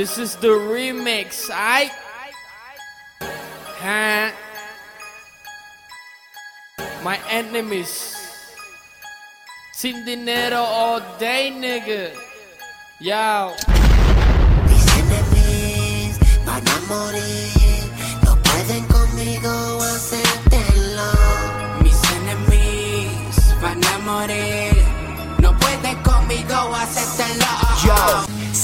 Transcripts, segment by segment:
This is the remix, I. Huh? My enemies. Sin dinero all day, nigga. Yo. Mis enemies van a morir, no pueden conmigo hacértelo. Mis enemies van a morir. No pueden conmigo hacértelo.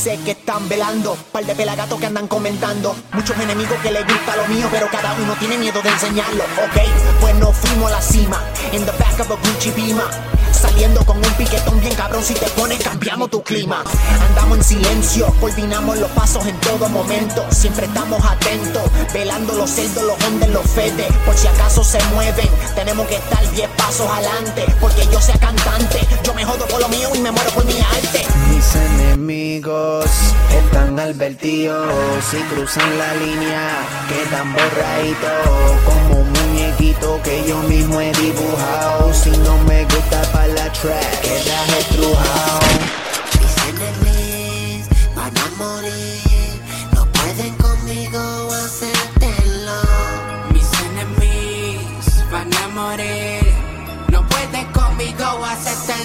Sé que están velando, par de pelagatos que andan comentando. Muchos enemigos que les gusta lo mío, pero cada uno tiene miedo de enseñarlo. Ok, pues nos fuimos a la cima, in the back of a Gucci Pima. Saliendo con un piquetón bien cabrón, si te pones cambiamos tu clima. Andamos en silencio, coordinamos los pasos en todo momento. Siempre estamos atentos, velando los celdos, los ondes, los fedes. Por si acaso se mueven, tenemos que estar 10 pasos adelante. Porque yo sea cantante, yo me jodo por lo mío y me muero por mi arte. Enemigos están advertidos si cruzan la línea quedan borraditos como un muñequito que yo mismo he dibujado. Si no me gusta para la track, quedas estrujado. Mis enemies van a morir, no pueden conmigo hacértelo. Mis enemies van a morir. No pueden conmigo hacértelo.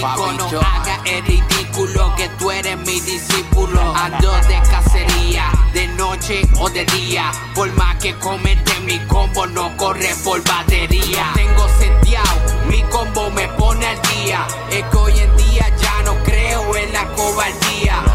Paralítico. No haga el ridículo que tú eres mi discípulo. Ando de cacería, de noche o de día. Por más que comete mi combo, no corre por batería. Tengo seteado, mi combo me pone al día. Es que hoy en día ya no creo en la cobardía.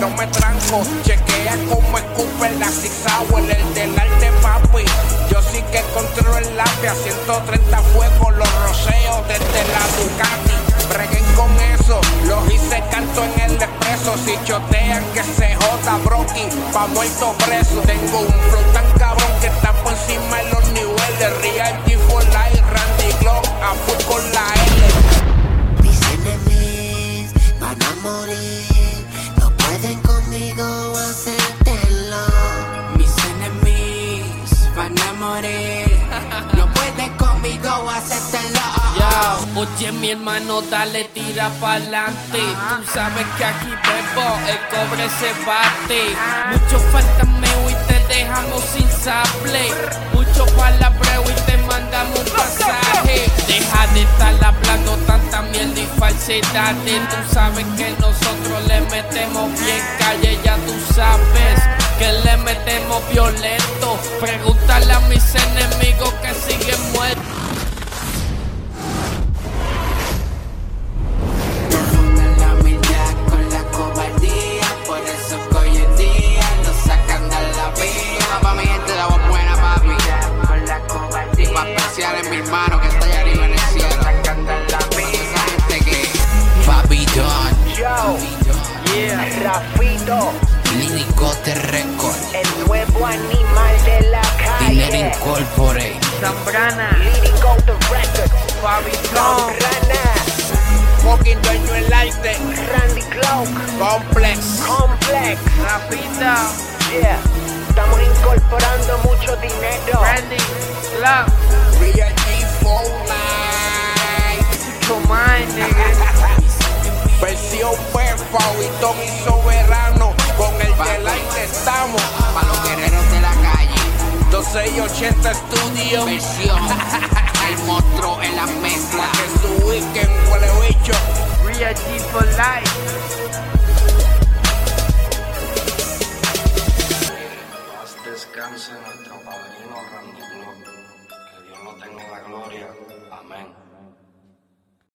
No me tranco, chequea como escupe la six el del arte papi, yo sí que controlo el lápiz, a 130 fuegos, los roceos desde la Ducati, breguen con eso, los hice canto en el expreso, si chotean que se joda broken, pa' muerto preso, tengo un flow tan cabrón que está por encima de los niveles, Real G for Life, Randy Glock, a full con la conmigo hacértelo. Mis enemies van a morir. No pueden conmigo hacértelo. Yo, oye mi hermano, dale tira pa'lante. Tú sabes que aquí bebo, el cobre se bate. Mucho fantameo y te dejamos sin sable. Y falsedades. Tú sabes que nosotros le metemos bien calle, ya tú sabes. Que le metemos violento. Pregúntale a mis enemigos que siguen Rafito, Lírico de récord. el nuevo animal de la Dinero calle. Incorporate. Zambrana, Lyrical the record, Fabitón, Rana, Fucking dueño del arte, Randy Cloak, complex. Complex, Rafita, yeah. Estamos incorporando mucho dinero. Randy, Love, Real 2680 Studio. Versión. El monstruo en la mezcla. Que su weekend huele bicho. Real G for life. Paz descanse nuestro padrino Randy Glock. Que Dios lo tenga en la gloria. Amén.